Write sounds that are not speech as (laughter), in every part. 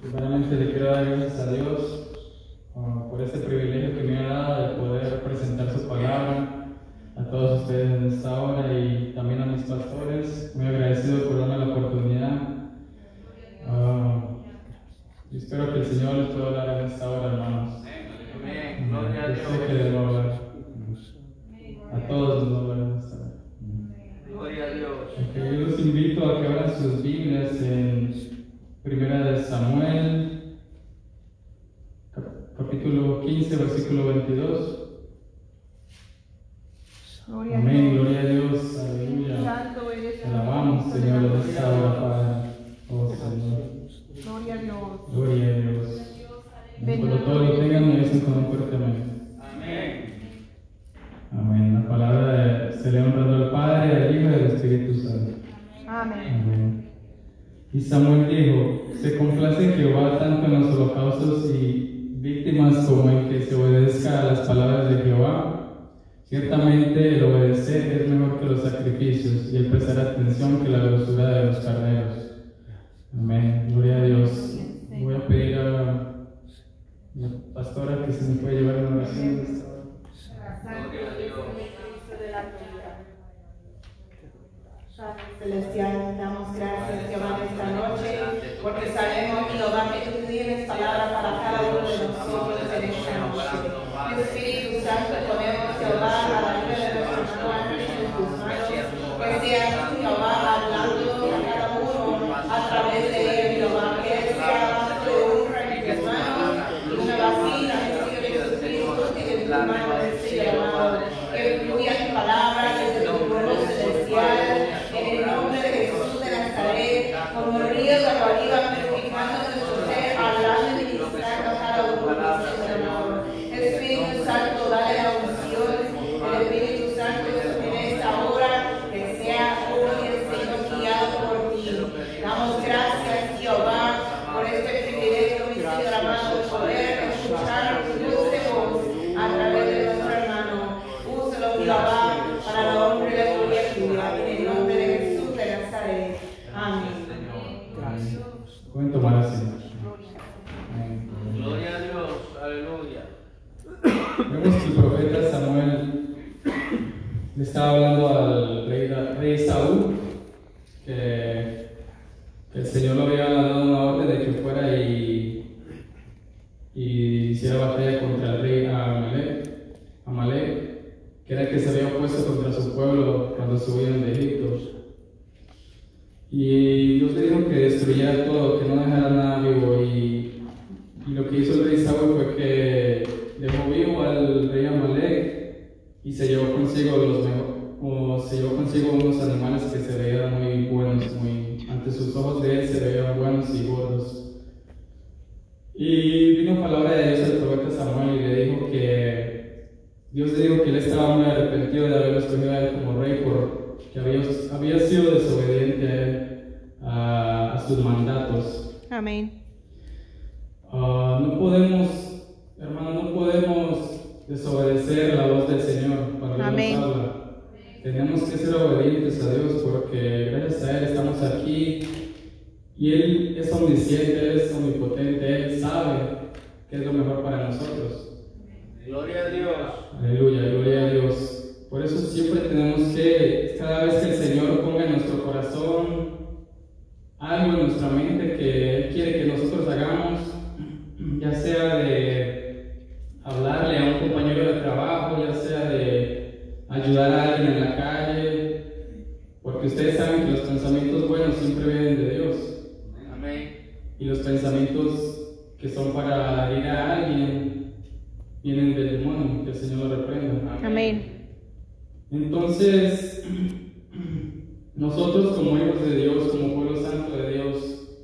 Primeramente le quiero dar gracias a Dios uh, por este privilegio que me ha dado de poder presentar su palabra a todos ustedes en esta hora y también a mis pastores. Muy agradecido por darme la oportunidad. Uh, y espero que el Señor les pueda hablar en esta hora, hermanos. Amén. Gloria a Yo sé que les va a hablar. A todos les va a hablar en esta hora. Gloria a Dios. Yo los invito a que abran sus Biblias en Primera de Samuel, cap- capítulo 15, versículo 22. Gloria a Amén, gloria a Dios, aleluya. Santo eres alabamos, Señor, hora, Padre. Oh, Señor. Gloria a Dios. Gloria a Dios. Cuando todo lo tengan, me dicen con un fuerte amén. Amén. Amén. La palabra de- se le honrando al Padre, al Hijo y al Espíritu Santo. Amén. Amén. Y Samuel dijo, se complace Jehová tanto en los holocaustos y víctimas como en que se obedezca a las palabras de Jehová. Ciertamente el obedecer es mejor que los sacrificios y el prestar atención que la grosura de los carneros. Amén. Gloria a Dios. Voy a pedir a la pastora que se me puede llevar una oración. de esta hora. Gloria a Dios. Padre Celestial, damos gracias Jehová esta noche, porque sabemos Jehová que tú tienes palabra para cada uno de nosotros en esta noche. Espíritu Santo, ponemos Jehová a la vida de nuestro hermano Ángel en tus manos, que seas tú Jehová hablando a cada uno a través de él, Jehová, que él sea más de honra en tus manos, y una vacina en Señor Jesucristo, que de tu mano decía, amado, que fluya tu palabra desde tu pueblo celestial, en el nombre de Jesús de Nazaret, como río de agua viva, purificando nuestro ser, hablando y ministrando a cada uno de nosotros, amor. Espíritu Santo, dale la unción, el Espíritu Santo en esta hora, que sea hoy el Señor guiado por ti. Damos gracias, Jehová, por este privilegio, mi Señor amado, de poder escuchar tu dulce voz a través de nuestro hermano. Úsalo, Jehová, para la honra y la gloria tuya, en el nombre de Jesús de Nazaret. Amén. Amén. Pueden tomar asiento. Amén. Gloria a Dios. Aleluya. Vemos que el profeta Samuel le estaba hablando al rey, al rey Saúl que, que el Señor le había dado una orden de que fuera y, y hiciera batalla contra el rey Amalek, Amalek, que era el que se había opuesto contra su pueblo cuando subían de Egipto. Y Dios le dijo que destruyera todo, que no dejara nada vivo. Y, y lo que hizo el rey Saúl fue que dejó vivo al rey Amalek y se llevó consigo los mejo- o se llevó consigo unos animales que se veían muy buenos, muy ante sus ojos de él se veían buenos y gordos. Y vino palabra de Dios al profeta Samuel y le dijo que Dios le dijo que él estaba muy arrepentido de haber escogido a él como rey porque había, había sido desobediente a él, a, a sus mandatos. Amén. Ah, no podemos, hermano, no podemos desobedecer la voz del Señor Él Amén. habla. Tenemos que ser obedientes a Dios porque gracias a Él estamos aquí y Él es omnisciente, Él es omnipotente, Él sabe qué es lo mejor para nosotros. Gloria a Dios. Aleluya, gloria a Dios. Por eso siempre tenemos que, cada vez que el Señor ponga en nuestro corazón algo en nuestra mente que Él quiere que nosotros hagamos, ya sea de hablarle a un compañero de trabajo, ayudar a alguien en la calle, porque ustedes saben que los pensamientos buenos siempre vienen de Dios Amén. y los pensamientos que son para herir a alguien vienen del demonio, que el Señor lo reprenda. Amén. Entonces, nosotros como hijos de Dios, como pueblo santo de Dios,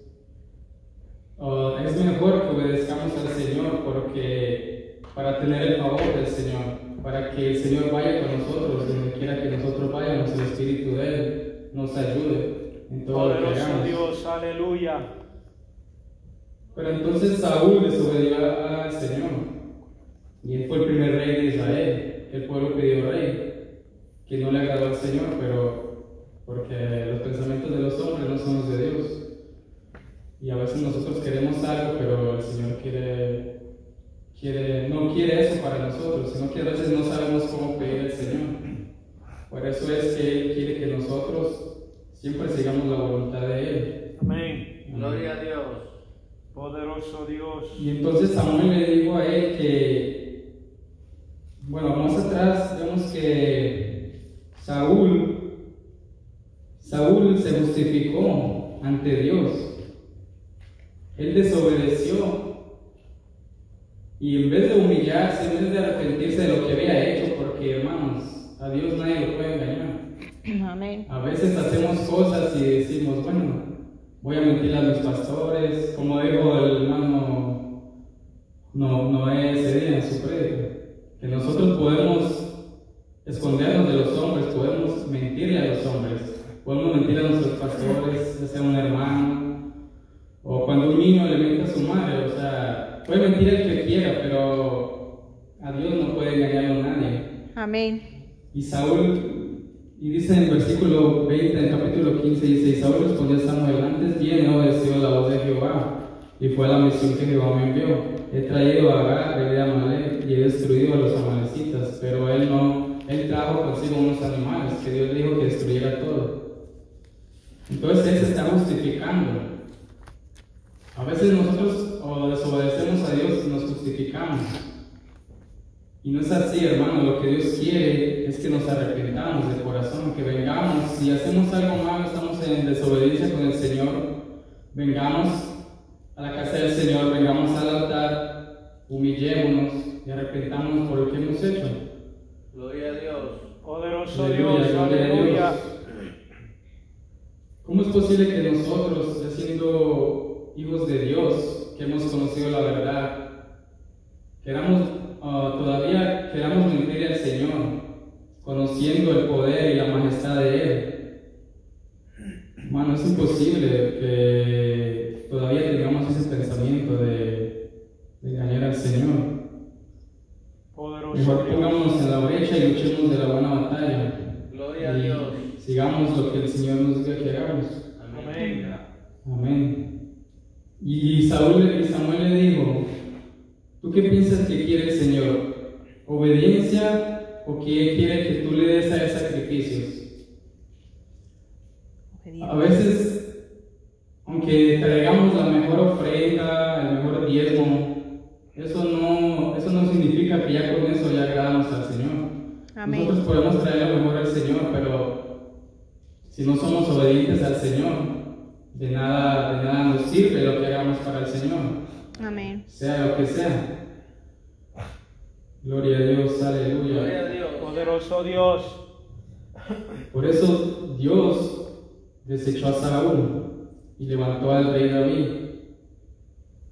ah, es mejor que obedezcamos al Señor porque para tener el favor del Señor, para que el Señor vaya con nosotros, donde quiera que nosotros vayamos, el Espíritu de Él nos ayude en todo lo que Poderoso hagamos. Dios, aleluya. Pero entonces Saúl desobedió al Señor. Y él fue el primer rey de Israel. El pueblo pidió rey, que no le agradó al Señor, pero porque los pensamientos de los hombres no son los de Dios. Y a veces nosotros queremos algo, pero el Señor quiere, quiere, no quiere eso para nosotros, sino que a veces no sabemos cómo pedir al Señor. Por eso es que Él quiere que nosotros siempre sigamos la voluntad de Él. Amén. Gloria a Dios. Poderoso Dios. Y entonces Samuel le dijo a él que, bueno, más atrás vemos que Saúl, Saúl se justificó ante Dios. Él desobedeció y en vez de humillarse, en vez de arrepentirse de lo que había hecho, porque hermanos, a Dios nadie lo puede engañar. Amén. A veces hacemos cosas y decimos, bueno, voy a mentir a mis pastores, como dijo el hermano no, Noé ese día en su prédica, que nosotros podemos escondernos de los hombres, podemos mentirle a los hombres, podemos mentir a nuestros pastores, ya sea un hermano, o cuando un niño le miente a su madre, o sea, puede mentir el que quiera, pero a Dios no puede engañarlo nadie. Amén. Y Saúl, y dice en el versículo 20, en el capítulo 15, dice, y Saúl respondió a Samuel, antes bien no obedeció la voz de Jehová, y fue a la misión que Jehová me envió. He traído a Agar, rey de Amalek, y he destruido a los amalecitas, pero él no, él trajo consigo unos animales, que Dios dijo que destruyera todo. Entonces él se está justificando. A veces nosotros o desobedecemos a Dios y nos justificamos. Y no es así, hermano. Lo que Dios quiere es que nos arrepentamos de corazón, que vengamos. Si hacemos algo malo, estamos en desobediencia con el Señor. Vengamos a la casa del Señor, vengamos al altar, humillémonos y arrepentamos por lo que hemos hecho. Gloria a Dios. Poderoso Aleluya, Dios. gloria a Aleluya. Dios. ¿Cómo es posible que nosotros, ya siendo hijos de Dios, que hemos conocido la verdad, queramos ah, todavía queramos mentir al Señor, conociendo el poder y la majestad de Él? Hermano, es imposible que todavía tengamos ese pensamiento de, de engañar al Señor. Poderoso Mejor pongámonos en la brecha y luchemos de la buena batalla. Gloria a Dios. sigamos lo que el Señor nos diga que hagamos. Amén. Amén. Y Saúl y Samuel le dijo, ¿tú qué piensas que quiere el Señor? ¿Obediencia o que quiere que tú le des a él sacrificios? A veces, aunque traigamos la mejor ofrenda, el mejor diezmo, eso no, eso no significa que ya con eso ya agradamos al Señor. Amén. Nosotros podemos traer lo mejor al Señor, pero si no somos obedientes al Señor, de nada, de nada nos sirve lo que hagamos para el Señor, Amén. sea lo que sea. Gloria a Dios, Gloria aleluya. a Dios. Poderoso Dios. Por eso Dios desechó a Saúl y levantó al rey David.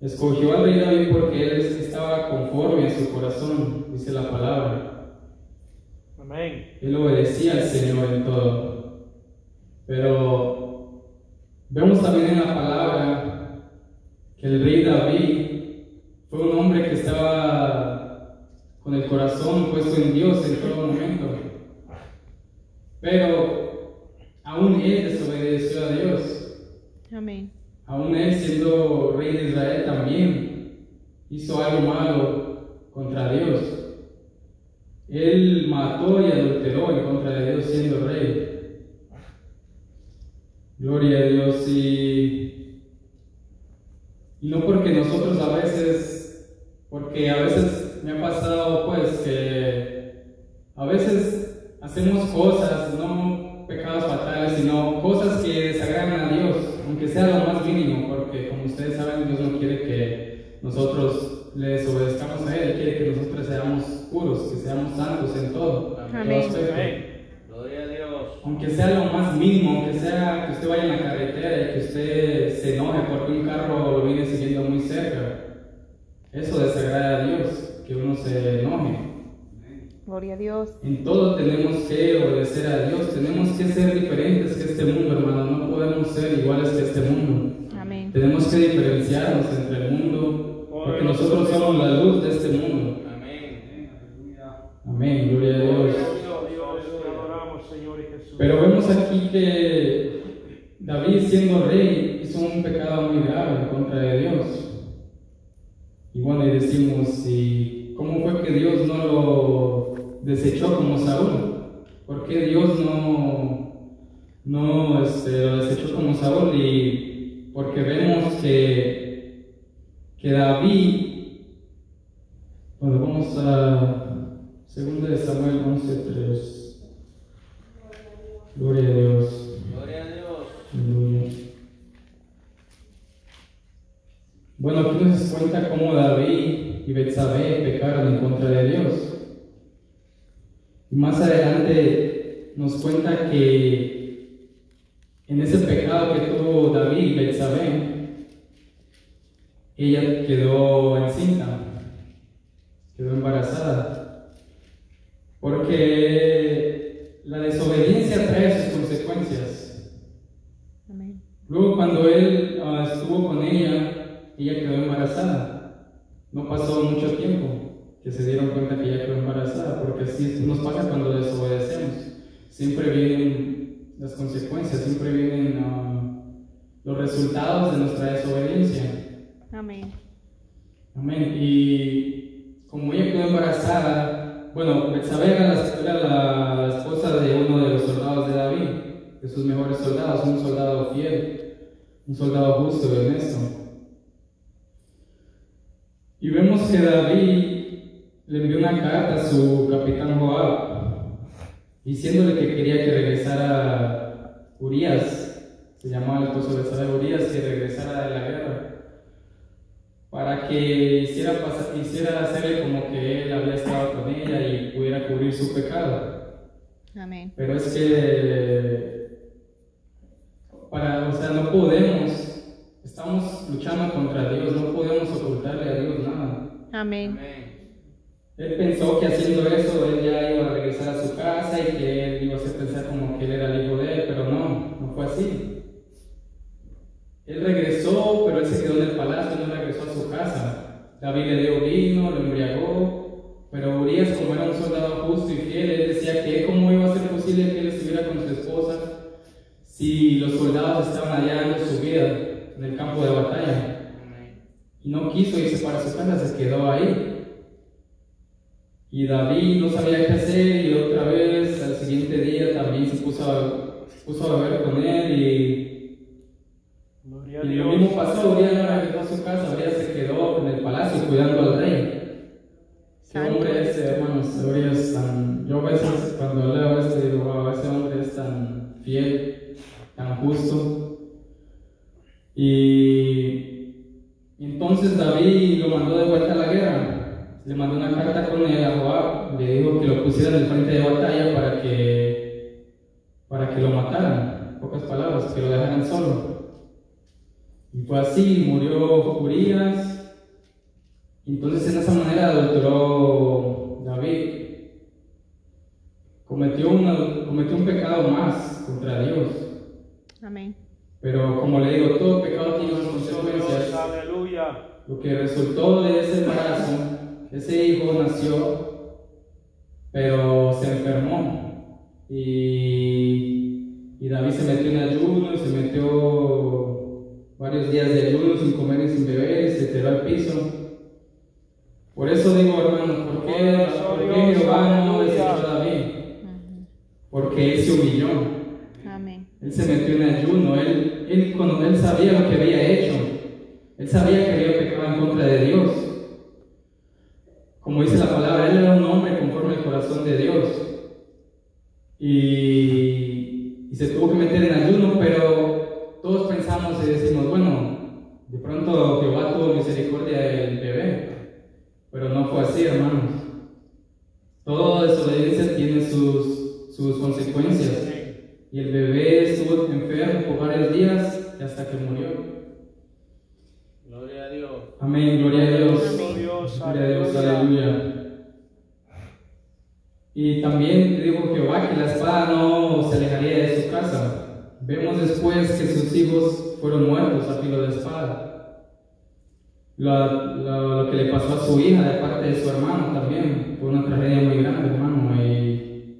Escogió al rey David porque él estaba conforme a su corazón, dice la palabra. Amén. Él obedecía al Señor en todo. Pero vemos también en la palabra que el rey David fue un hombre que estaba con el corazón puesto en Dios en todo momento. Pero aún él desobedeció a Dios. Amén. Aún él siendo rey de Israel también hizo algo malo contra Dios. Él mató y adulteró en contra de Dios siendo rey. Gloria a Dios y, y no porque nosotros a veces, porque a veces me ha pasado pues que a veces hacemos cosas, no pecados fatales, sino cosas que desagradan a Dios, aunque sea lo más mínimo, porque como ustedes saben, Dios no quiere que nosotros le desobedezcamos a Él, quiere que nosotros seamos puros, que seamos santos en todo, en todo aspecto. Amén. Gloria a Dios. Aunque sea lo más mínimo, aunque sea que usted vaya en la carretera y que usted se enoje porque un carro lo viene siguiendo muy cerca, eso desagrada a Dios, que uno se enoje. Gloria a Dios. En todo tenemos que obedecer a Dios, tenemos que ser diferentes que este mundo, hermano, no podemos ser iguales que este mundo. Amén. Tenemos que diferenciarnos entre el mundo, porque nosotros somos la luz de este mundo. Amén. Amén, gloria a Dios. Dios, te adoramos, Señor y Jesús. Pero aquí que David siendo rey hizo un pecado muy grave en contra de Dios. Y bueno, y decimos, ¿y cómo fue que Dios no lo desechó como Saúl? ¿Por qué Dios no, no este, lo desechó como Saúl? Y porque vemos que, que David, bueno, vamos a 2 de Samuel 11.3. Gloria a Dios. Gloria a Dios. Aleluya. Bueno, aquí nos cuenta cómo David y Betsabé pecaron en contra de Dios. Y más adelante nos cuenta que en ese pecado que tuvo David y Betsabé, ella quedó encinta, quedó embarazada. Porque la desobediencia trae sus consecuencias. Amén. Luego cuando él ah, estuvo con ella, ella quedó embarazada. No pasó mucho tiempo que se dieron cuenta que ella quedó embarazada, porque así nos pasa cuando desobedecemos. Siempre vienen las consecuencias, siempre vienen ah, los resultados de nuestra desobediencia. Amén. Amén. Y como ella quedó embarazada, bueno, Betsabé era la, esposa de uno de los soldados de David, de sus mejores soldados, un soldado fiel, un soldado justo y honesto. Y vemos que David le envió una carta a su capitán Joab, diciéndole que quería que regresara Urias, se llamaba el esposo de Urias, que regresara de la guerra para que hiciera, pasar, hiciera hacerle como que él había estado con ella y pudiera cubrir su pecado. Amén. Pero es que, para, o sea, no podemos, estamos luchando contra Dios, no podemos ocultarle a Dios nada. Amén. Amén. Él pensó que haciendo eso él ya iba a regresar a su casa y que él iba a hacer pensar como que él era el hijo de él, pero no, no fue así. Él regresó, pero él se quedó en el palacio, no regresó a su casa. David le dio vino, lo embriagó, pero Urias, como era un soldado justo y fiel, decía que cómo iba a ser posible que él estuviera con su esposa si los soldados estaban allá dando su vida en el campo de batalla. Y no quiso irse para su casa, se quedó ahí. Y David no sabía qué hacer y otra vez al siguiente día también se puso a, se puso a beber con él y y lo mismo pasó, Urias no regresó a su casa, Urias se quedó en el palacio cuidando al rey. Qué hombre ese, hermanos, Urias tan... Yo a veces cuando leo esto digo, wow, ese hombre es tan fiel, tan justo. Y, entonces David lo mandó de vuelta a la guerra. Le mandó una carta con él a Joab, le dijo que lo pusiera en el frente de batalla para que, para que lo mataran. En pocas palabras, que lo dejaran solo. Y fue así, murió Urias. Entonces en esa manera adulteró David. Cometió, una- cometió un pecado más contra Dios. Amén. Pero como le digo, todo pecado tiene consecuencias. aleluya. Lo que resultó de ese embarazo, ese hijo nació, pero se enfermó. Y, y David se metió en ayuno, se metió varios días de ayuno sin comer y sin beber, y se tiró al piso. Por eso digo, hermanos, ¿por qué, por qué Jehová no desechó a David? Porque él se humilló. Amén. Él se metió en ayuno, él, él, cuando él sabía lo que había hecho, él sabía que había pecado en contra de Dios. Como dice la palabra, él era un hombre conforme al corazón de Dios. Y, y se tuvo que meter en ayuno, pero todos pensamos y decimos, bueno, de pronto Jehová tuvo misericordia del bebé. Pero no fue así, hermanos. Toda desobediencia tiene sus, sus consecuencias. Y el bebé estuvo enfermo por varios días y hasta que murió. Gloria a Dios. Amén, gloria a Dios. Gloria a Dios, aleluya. aleluya. Y también dijo Jehová que la espada no se alejaría de su casa. Vemos después que sus hijos fueron muertos a filo de espada. Lo, lo- lo que le pasó a su hija de parte de su hermano también fue una tragedia muy grande, hermano. Y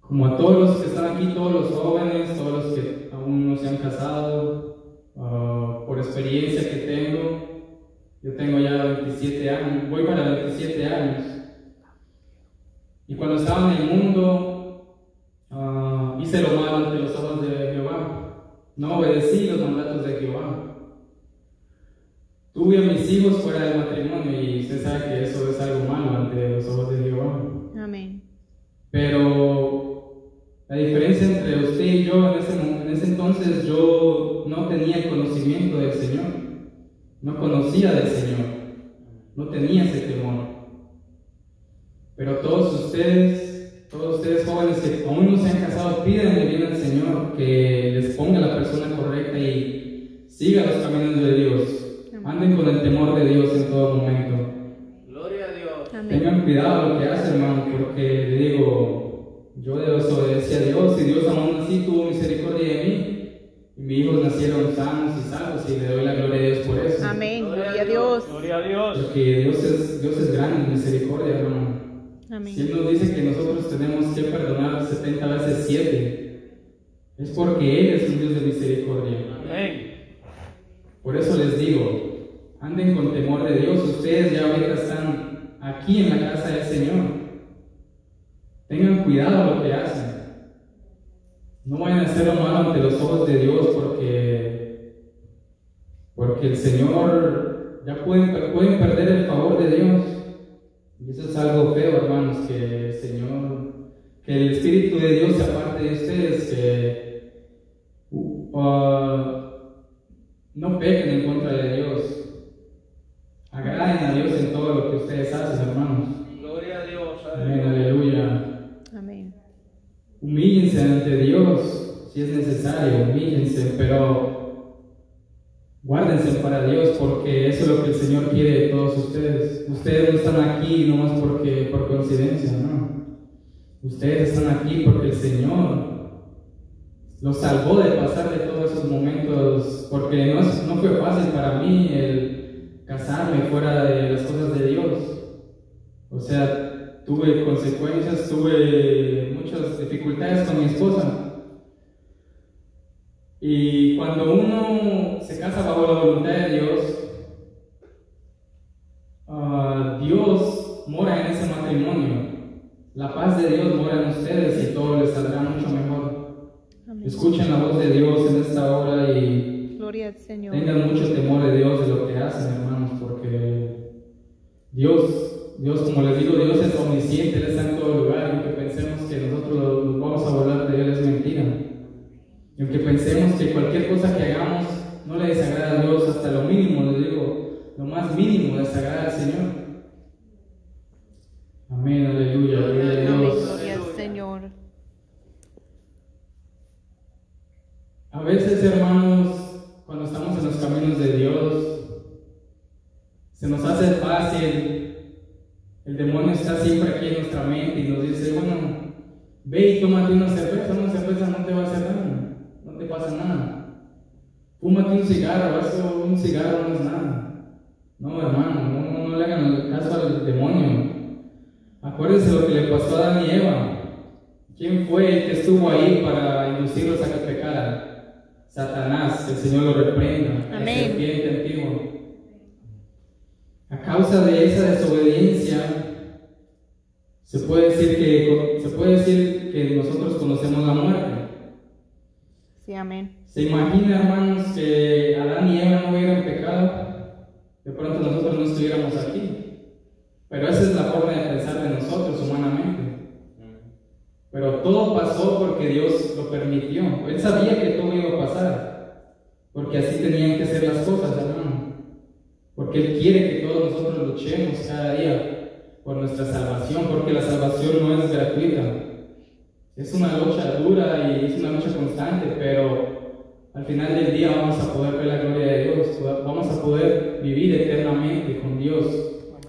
como a todos los que están aquí, todos los jóvenes, todos los que aún no se han casado, ah, por experiencia que tengo, yo tengo ya 27 años, voy para 27 años. Y cuando estaba en el mundo, ah, hice lo malo ante los ojos de Jehová. No obedecí los mandatos de Jehová. Tuve a mis hijos fuera del matrimonio y usted sabe que eso es algo malo ante los ojos de Jehová. Amén. Pero la diferencia entre usted y yo en ese, en ese entonces yo no tenía el conocimiento del Señor, no conocía del Señor, no tenía ese temor. Pero todos ustedes, ustedes jóvenes que aún no se han casado, pídanle bien al Señor que les ponga la persona correcta y siga los caminos de Dios. Anden con el temor de Dios en todo momento. Gloria a Dios. Amén. Tengan cuidado lo que hacen, hermano, porque le digo, yo desobedecí a Dios y Dios aún así tuvo misericordia de mí. Y mis hijos nacieron sanos y salvos y le doy la gloria a Dios por eso. Amén. Gloria a Dios. Gloria a Dios. Porque Dios es, Dios es grande en misericordia, hermano. Si Amén. Él nos dice que nosotros tenemos que perdonar 70 veces 7, es porque Él es un Dios de misericordia. Amén. Por eso les digo, anden con temor de Dios. Ustedes ya ahorita están aquí en la casa del Señor. Tengan cuidado lo que hacen. No vayan a hacer lo malo ante los ojos de Dios porque, porque el Señor ya pueden, pueden perder el favor de Dios. Y eso es algo feo, hermanos, que el Señor, que el Espíritu de Dios se aparte de ustedes, que uh, no pequen en contra de Dios. Agraden a Dios en todo lo que ustedes hacen, hermanos. Gloria a Dios. Amén, aleluya. Amén. Humíllense ante Dios, si es necesario, humíllense, pero guárdense para Dios, porque eso es lo que el Señor quiere de todos ustedes. Ustedes no están aquí nomás porque, por coincidencia, no. Ustedes están aquí porque el Señor los salvó de pasar de todos esos momentos, porque no, no fue fácil para mí el casarme fuera de las cosas de Dios. O sea, tuve consecuencias, tuve muchas dificultades con mi esposa. Y cuando uno se casa bajo la voluntad de Dios, ah, Dios mora en ese matrimonio. La paz de Dios mora en ustedes y todo les saldrá mucho mejor. Amén. Escuchen la voz de Dios en esta hora y Gloria al Señor. tengan mucho temor de Dios de lo que hacen, hermanos, porque Dios, Dios, como les digo, Dios es omnisciente, Él está en todo lugar, y aunque pensemos que nosotros nos vamos a volar de Él es mentira. Y aunque pensemos que cualquier cosa que hagamos no le desagrada a Dios, hasta lo mínimo, les digo, lo más mínimo desagrada al Señor. Amén, aleluya, gloria a Amén. Dios. Gloria al Señor. A veces, hermanos, cuando estamos en los caminos de Dios, se nos hace fácil. El demonio está siempre aquí en nuestra mente y nos dice, bueno, ve y tómate una cerveza, una cerveza no te va a hacer nada, no te pasa nada. Fúmate un cigarro, eso, un cigarro no es nada. No, hermano, no, le hagan caso al demonio. Acuérdense lo que le pasó a Adán y Eva. ¿Quién fue el que estuvo ahí para inducirlos a que pecaran? Satanás, que el Señor lo reprenda. serpiente antigua. A causa de esa desobediencia, se puede decir que, se puede decir que nosotros conocemos la muerte. Sí, amén. ¿Se imagina, hermanos, que Adán y Eva no hubieran pecado? De pronto nosotros no estuviéramos aquí. Pero esa es la forma de pensar de nosotros humanamente. Pero todo pasó porque Dios lo permitió. Él sabía que todo iba a pasar. Porque así tenían que ser las cosas, hermano. Porque Él quiere que todos nosotros luchemos cada día por nuestra salvación. Porque la salvación no es gratuita. Es una lucha dura y es una lucha constante, pero al final del día vamos a poder ver la gloria de Dios. Vamos a poder vivir eternamente con Dios.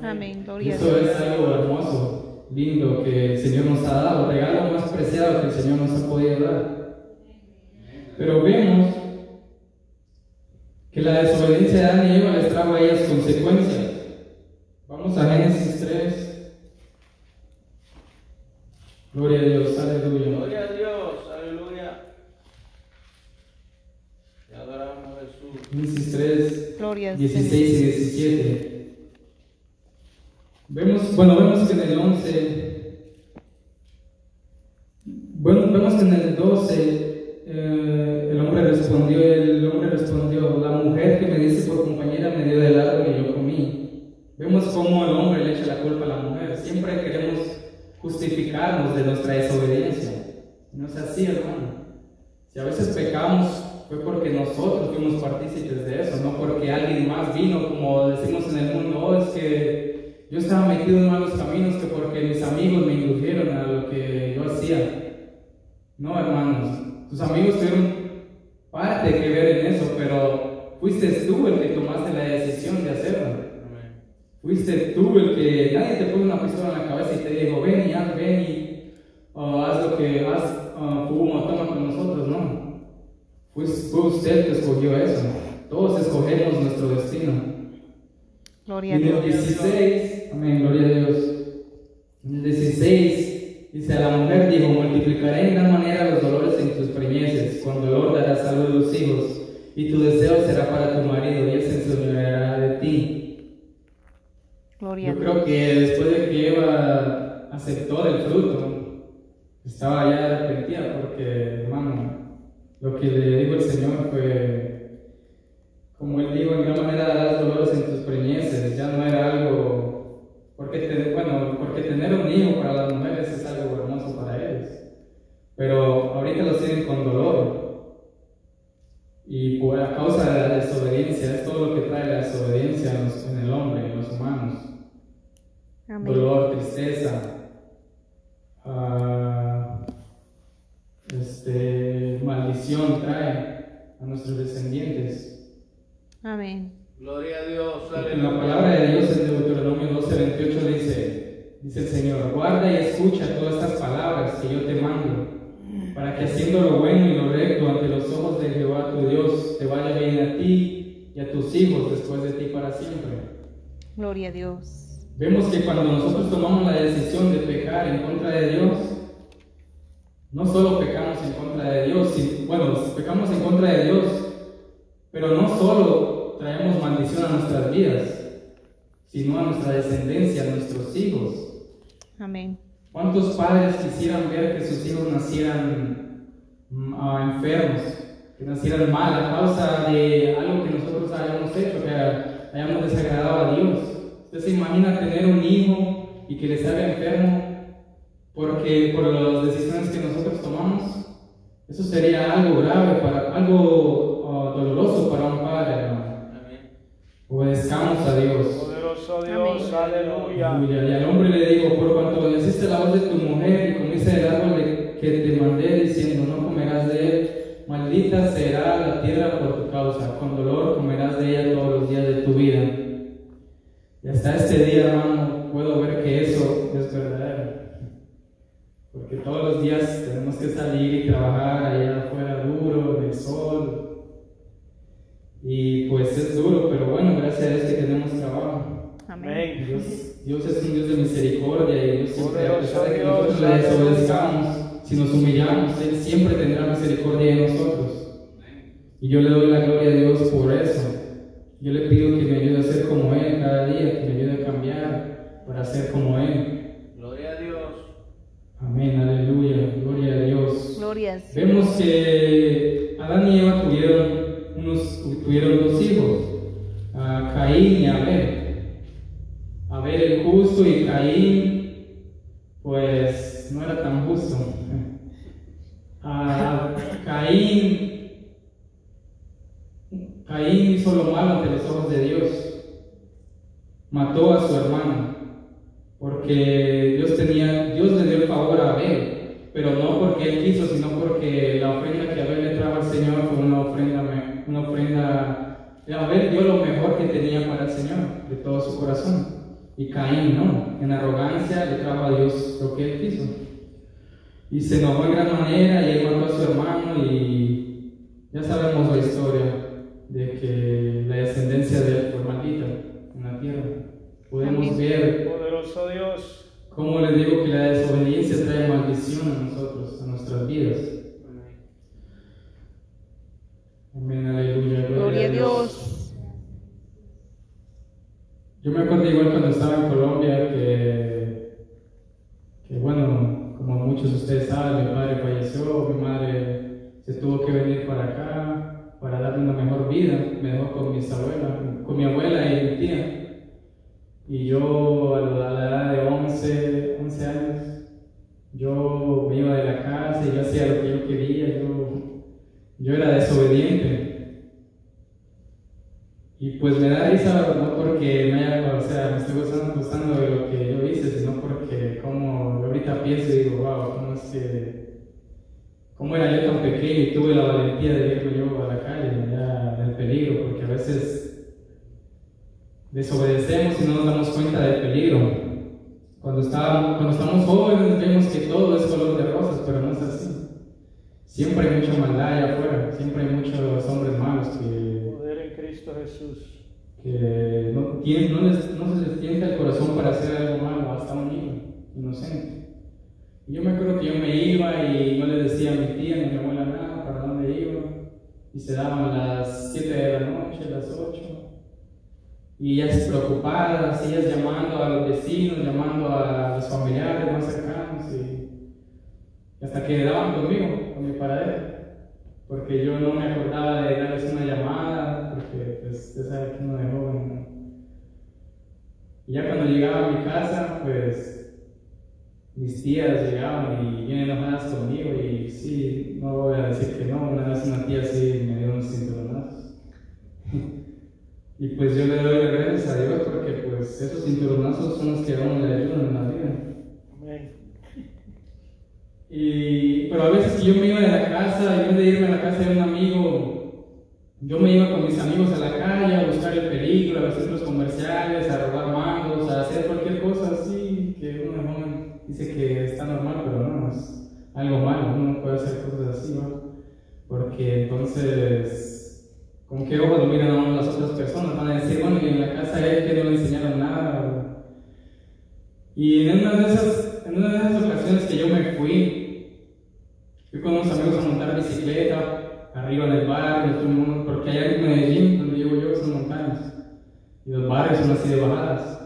Amén. Gloria Eso es algo hermoso, lindo que el Señor nos ha dado, regalo más preciado que el Señor nos ha podido dar. Pero vemos que la desobediencia de Adán y Eva les trajo a ellas consecuencias. Vamos a Génesis 3. Gloria a Dios, aleluya. Gloria a Dios. Aleluya. Gloria al 16 Señor. y 17. Vemos, bueno, vemos que en el 11, bueno, vemos que en el 12 eh, el hombre respondió, el hombre respondió, la mujer que me dice por compañera me dio del árbol y yo comí. Vemos cómo el hombre le echa la culpa a la mujer. Siempre queremos justificarnos de nuestra desobediencia. No es así, hermano. Si a veces pecamos fue porque nosotros fuimos partícipes de eso, no porque alguien más vino, como decimos en el mundo, oh, es que yo estaba metido en malos caminos, que porque mis amigos me indujeron a lo que yo hacía. No, hermanos, tus amigos tuvieron parte que ver en eso, pero fuiste tú el que tomaste la decisión de hacerlo. Fuiste tú el que nadie te puso una pistola en la cabeza y te dijo, ven y haz, ven y uh, haz lo que haz, uh, fuma, toma con nosotros, no. Fue, fue usted que escogió eso. Todos escogemos nuestro destino. Gloria a Y en el Dios. 16, amén, gloria a Dios. En el 16, dice, a la mujer dijo, multiplicaré en gran manera los dolores en tus preñeces, con dolor darás salud a los hijos, y tu deseo será para tu marido, y él se enseñoreará de ti. Gloria a Yo creo que después de que Eva aceptó del fruto, estaba ya arrepentida, porque, hermano, lo que le dijo el Señor fue, como él dijo, en gran manera darás dolores en tus preñeces, ya no era algo, porque, te- bueno, porque tener un hijo para las mujeres es algo hermoso para ellos, pero ahorita lo siguen con dolor. Y por a causa de la desobediencia, es todo lo que trae la desobediencia en, los- en el hombre, en los humanos Amén. dolor, tristeza, ah, este, maldición trae a nuestros descendientes. Amén. Gloria a Dios. En la palabra de Dios en Deuteronomio 12, 28 dice, dice el Señor, guarda y escucha todas estas palabras que yo te mando, para que haciendo lo bueno y lo recto ante los ojos de Jehová tu Dios, te vaya bien a ti y a tus hijos después de ti para siempre. Gloria a Dios. Vemos que cuando nosotros tomamos la decisión de pecar en contra de Dios, no solo pecamos en contra de Dios, bueno, pecamos en contra de Dios, pero no solo traemos maldición a nuestras vidas, sino a nuestra descendencia, a nuestros hijos. Amén. ¿Cuántos padres quisieran ver que sus hijos nacieran ah, enfermos, que nacieran mal a causa de algo que nosotros hayamos hecho, que hayamos desagradado a Dios? ¿Usted se imagina tener un hijo y que le salga enfermo porque por las decisiones que nosotros tomamos? Eso sería algo grave, para, algo ah, doloroso para un padre, hermano. Obedezcamos a Dios. Poderoso Dios, aleluya. Aleluya. Y al hombre le digo, por cuanto obedeciste la voz de tu mujer y comiste del árbol de- que te mandé diciendo, no comerás de él, maldita será la tierra por tu causa, con dolor comerás de ella todos los días de tu vida. Y hasta este día, hermano, puedo ver que eso es verdadero. Porque todos los días tenemos que salir y trabajar allá afuera duro, del sol. Y pues es duro, pero bueno, gracias a Dios que tenemos trabajo. Amén. Dios, Dios es un Dios de misericordia y Dios siempre, a pesar de que nosotros le desobedezcamos, si nos humillamos, Él siempre tendrá misericordia de nosotros. Y yo le doy la gloria a Dios por eso. Yo le pido que me ayude a ser como Él cada día, que me ayude a cambiar para ser como Él. Gloria a Dios. Amén, aleluya, gloria a Dios. Gloria. Vemos que Adán y Eva tuvieron, unos, tuvieron dos hijos, a Caín y Abel. Abel el justo y Caín, pues no era tan justo. (laughs) A Caín, Caín lo malo ante los ojos de Dios, mató a su hermano, porque Dios tenía, Dios le dio el favor a Abel, pero no porque él quiso, sino porque la ofrenda que Abel le trajo al Señor fue una ofrenda, una ofrenda, Abel dio lo mejor que tenía para el Señor, de todo su corazón, y Caín no, en arrogancia le trajo a Dios lo que él quiso. Y se enojó en gran manera y él mató a su hermano y ya sabemos la historia de que la descendencia de él fue maldita en la tierra. Podemos Amén. ver Poderoso Dios. cómo les digo que la desobediencia trae maldición a nosotros, a nuestras vidas. Amén. Amén, aleluya. Gloria a Dios. Yo me acuerdo igual cuando estaba en Colombia que, que bueno, como muchos de ustedes saben, mi padre falleció, mi madre se tuvo que venir para acá para darle una mejor vida, me dejó con mis abuelas, con mi abuela y mi tía. Y yo a la, edad de 11, 11 años, yo me iba de la casa y yo hacía lo que yo quería, yo, yo era desobediente. Y pues me da risa no porque me haya, o sea, me estoy gustando, gustando de lo que yo hice, sino porque como ahorita pienso y digo, wow, cómo es que, cómo era yo tan pequeño y tuve la valentía de irme yo a la calle, allá del peligro, porque a veces desobedecemos y no nos damos cuenta del peligro. Cuando, cuando estamos jóvenes vemos que todo es color de rosas, pero no es así. Siempre hay mucha maldad allá afuera, siempre hay muchos hombres malos que Poder en Cristo Jesús. que no, tienen, no, les, no se les tienta el corazón para hacer algo malo hasta un niño inocente. Yo me acuerdo que yo me iba y no le decía a mi tía ni a mi abuela nada para dónde iba. Y se daban las 7 de la noche, las 8. Y ellas preocupadas, ellas llamando a los vecinos, llamando a los familiares más cercanos. Y hasta que daban conmigo, con mi paradero porque yo no me acordaba de darles una llamada, porque pues usted sabe que uno de joven. ¿no? Y ya cuando llegaba a mi casa, pues mis tías llegaban y vienen enojadas conmigo y sí, no voy a decir que no, una vez una tía sí me dio unos cinturonazos. y pues yo le doy las gracias a Dios porque pues esos cinturonazos son los que a uno le ayudan en la vida. Amén. Y, pero a veces que yo me iba de la casa, en vez de irme a la casa de un amigo, yo me iba con mis amigos a la calle a buscar el peligro, a los centros comerciales, a robar mangos, a hacer cualquier cosa así, dice que está normal, pero no, es algo malo, uno no puede hacer cosas así, ¿no? Porque entonces, ¿con qué ojos miran a uno las otras personas? Van a decir, bueno, y en la casa de él que no le enseñaron nada. Y en una de esas, en una de esas ocasiones que yo me fui, fui con unos amigos a montar bicicleta, arriba del barrio, porque allá en Medellín, donde vivo yo, son montañas. Y los barrios son así de bajadas.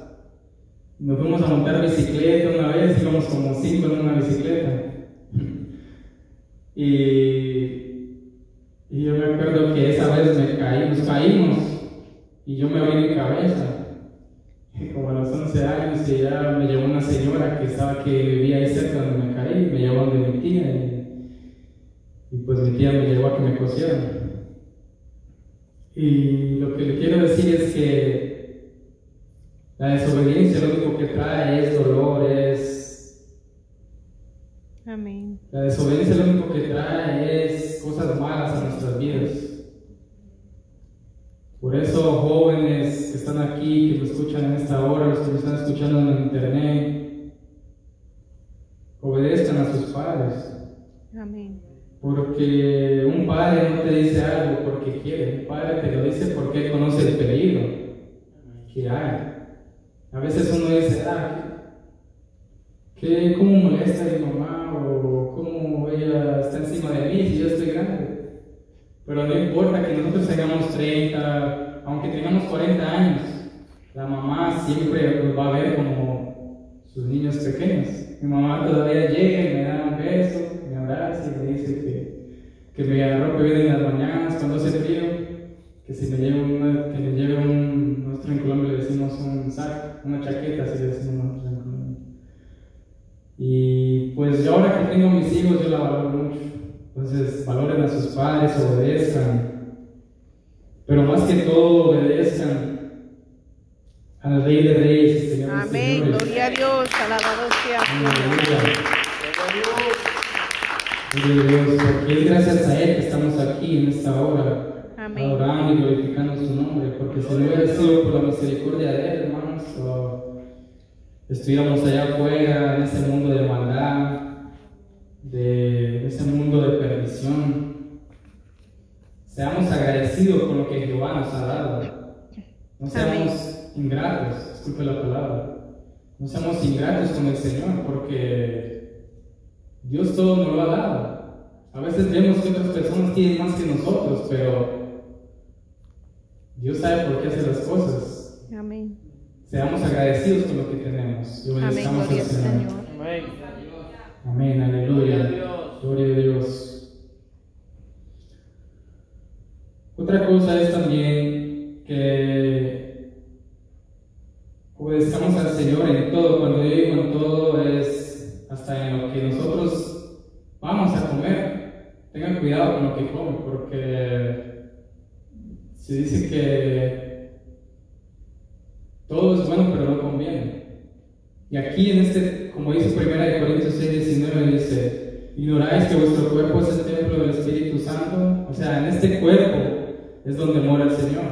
Nos fuimos a montar bicicleta una vez, íbamos como cinco en una bicicleta. Y, yo me acuerdo que esa vez me caí, nos caímos, y yo me abrí mi cabeza. Como a los 11 años, y ya me llevó una señora que estaba que vivía ahí cerca donde me caí, me llevó donde mi tía. Y, y pues mi tía me llevó a que me cosieran. Y lo que le quiero decir es que la desobediencia lo único que trae es dolor, es... Amén. La desobediencia lo único que trae es cosas malas a nuestras vidas. Por eso, jóvenes que están aquí, que me escuchan en esta hora, los que me están escuchando en internet, obedezcan a sus padres. Amén. Porque un padre no te dice algo porque quiere, un padre te lo dice porque conoce el peligro que hay. A veces uno dice, ah, ¿qué, ¿cómo molesta a mi mamá? O ¿cómo ella está encima de mí si yo estoy grande? Pero no importa que nosotros tengamos 30, aunque tengamos 40 años, la mamá siempre nos va a ver como sus niños pequeños. Mi mamá todavía llega y me da un beso, me abraza y me dice que, que me arrope bien en las mañanas cuando hace frío, que si me lleve, una, que me lleve un, nosotros en Colombia un saco, una chaqueta, así le decimos. Y pues yo ahora que tengo mis hijos, yo la valoro mucho. Entonces, valoren a sus padres, obedezcan. Pero más que todo, obedezcan al Rey de Reyes Señor de Amén. Señores. Gloria a Dios. Alabado sea. Gloria a Dios, porque es gracias a Él que estamos aquí en esta hora, Amén. adorando y glorificando su nombre, porque si no hubiera sido por la misericordia de Él, hermanos, o estuviéramos allá afuera, en ese mundo de maldad, de ese mundo de perdición. Seamos agradecidos con lo que Jehová nos ha dado. No seamos ingratos, disculpe la palabra. No seamos ingratos con el Señor, porque Dios todo nos lo ha dado. A veces vemos que otras personas tienen más que nosotros, pero Dios sabe por qué hace las cosas. Amén. seamos agradecidos con lo que tenemos y Amén, obedezcamos gloria al Señor. Señor. Amén. Amén, Gloria a aleluya. Dios. Gloria a Dios. Otra cosa es también que obedezcamos al Señor en todo. Cuando yo digo en todo es hasta en lo que nosotros vamos a comer. Tengan cuidado con lo que comen porque se dice que todo es bueno pero no conviene. Y aquí en este, como dice 1 Corintios 6, 19, dice, ignoráis que vuestro cuerpo es el templo del Espíritu Santo. O sea, en este cuerpo es donde mora el Señor.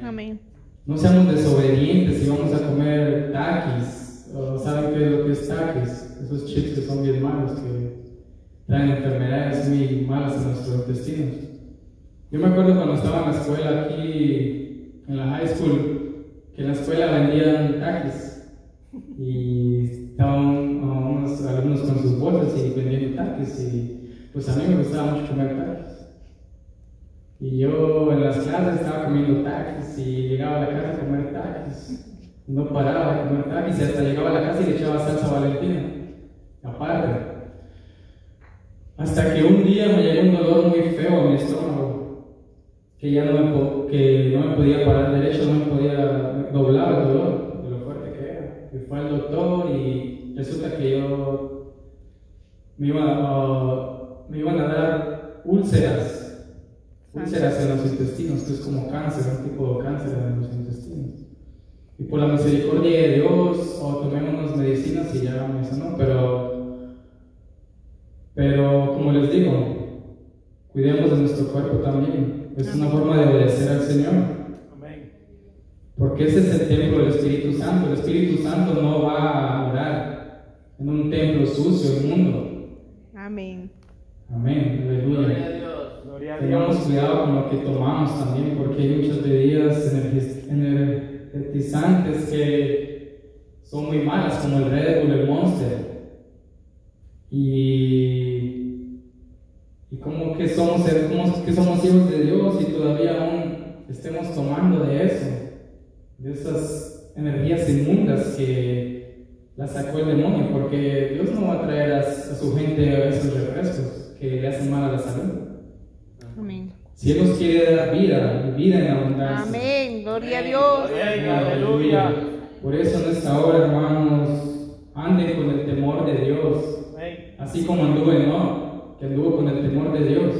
Amén. No seamos desobedientes y vamos a comer taquis. O ¿Saben qué es lo que es taquis? Esos chips que son bien malos, que traen enfermedades muy malas en nuestros intestinos. Yo me acuerdo cuando estaba en la escuela aquí, en la high school, que en la escuela vendían taquis. Y estaban uh, unos alumnos con sus bolsas y vendiendo taquis. Y pues a mí me gustaba mucho comer taquis. Y yo en las clases estaba comiendo taquis y llegaba a la casa a comer taquis. No paraba de comer taquis y hasta llegaba a la casa y le echaba salsa valentina. Aparte. Hasta que un día me llegó un dolor muy feo a mi estómago. Que ya no me, que no me podía parar derecho, no me podía doblar el dolor de lo fuerte que era. Y fue al doctor y resulta que yo me, iba me iban a dar úlceras úlceras en los intestinos, que es como cáncer, un tipo de cáncer en los intestinos. Y por la misericordia de Dios, o tomé unas medicinas y ya me sanó, pero, pero como les digo, cuidemos de nuestro cuerpo también. Es una forma de obedecer al Señor. Amén. Porque ese es el templo del Espíritu Santo. El Espíritu Santo no va a morar en un templo sucio, inmundo. Amén. Amén. Gloria a Aleluya. Dios. Gloria a Tengamos cuidado con lo que tomamos también, porque hay muchas bebidas energiz- energizantes que son muy malas, como el Red Bull, el Monster. Y como que somos, como que somos hijos de Dios y todavía aún estemos tomando de eso, de esas energías inmundas que las sacó el demonio, porque Dios no va a traer a, a su gente esos refrescos que le hacen mal a la salud. Amén. Si Él nos quiere dar vida, vida en abundancia. Amén. Gloria a Dios. Amén. Aleluya. Por eso en esta hora, hermanos, anden con el temor de Dios, así como anduvo no, que anduvo con el temor de Dios.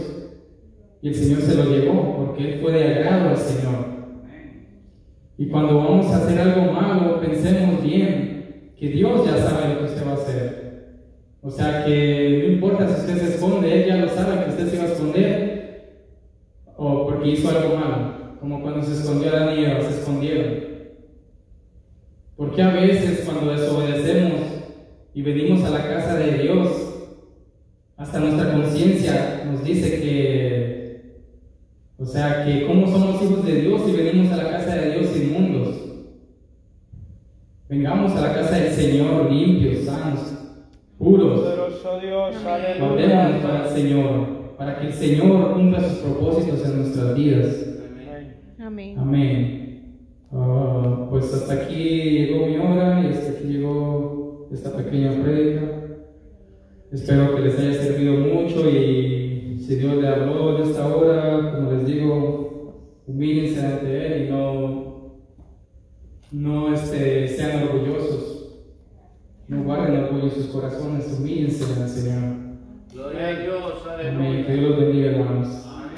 Y el Señor se lo llevó, porque Él fue de agrado al Señor. Y cuando vamos a hacer algo malo, pensemos bien que Dios ya sabe lo que usted va a hacer. O sea que no importa si usted se esconde, Él ya lo sabe que usted se va a esconder o porque hizo algo malo, como cuando se escondió Adán y Eva, se escondieron. Porque a veces cuando desobedecemos y venimos a la casa de Dios, hasta nuestra conciencia nos dice que, o sea, que cómo somos hijos de Dios y venimos a la casa de Dios inmundos. Vengamos a la casa del Señor limpios, sanos, puros. Guardémonos para el. Señor, para que el Señor cumpla sus propósitos en nuestras vidas. Amén. Amén. Ah, pues hasta aquí llegó mi hora y hasta aquí llegó esta pequeña prédica. Espero que les haya servido mucho y si Dios le habló en esta hora, como les digo, humíllense ante Él y no, no este, sean orgullosos. No guarden orgullo en sus corazones, humíllense al Señor. Gloria a Dios. Amén. Que Aleluya. Dios los bendiga, hermanos.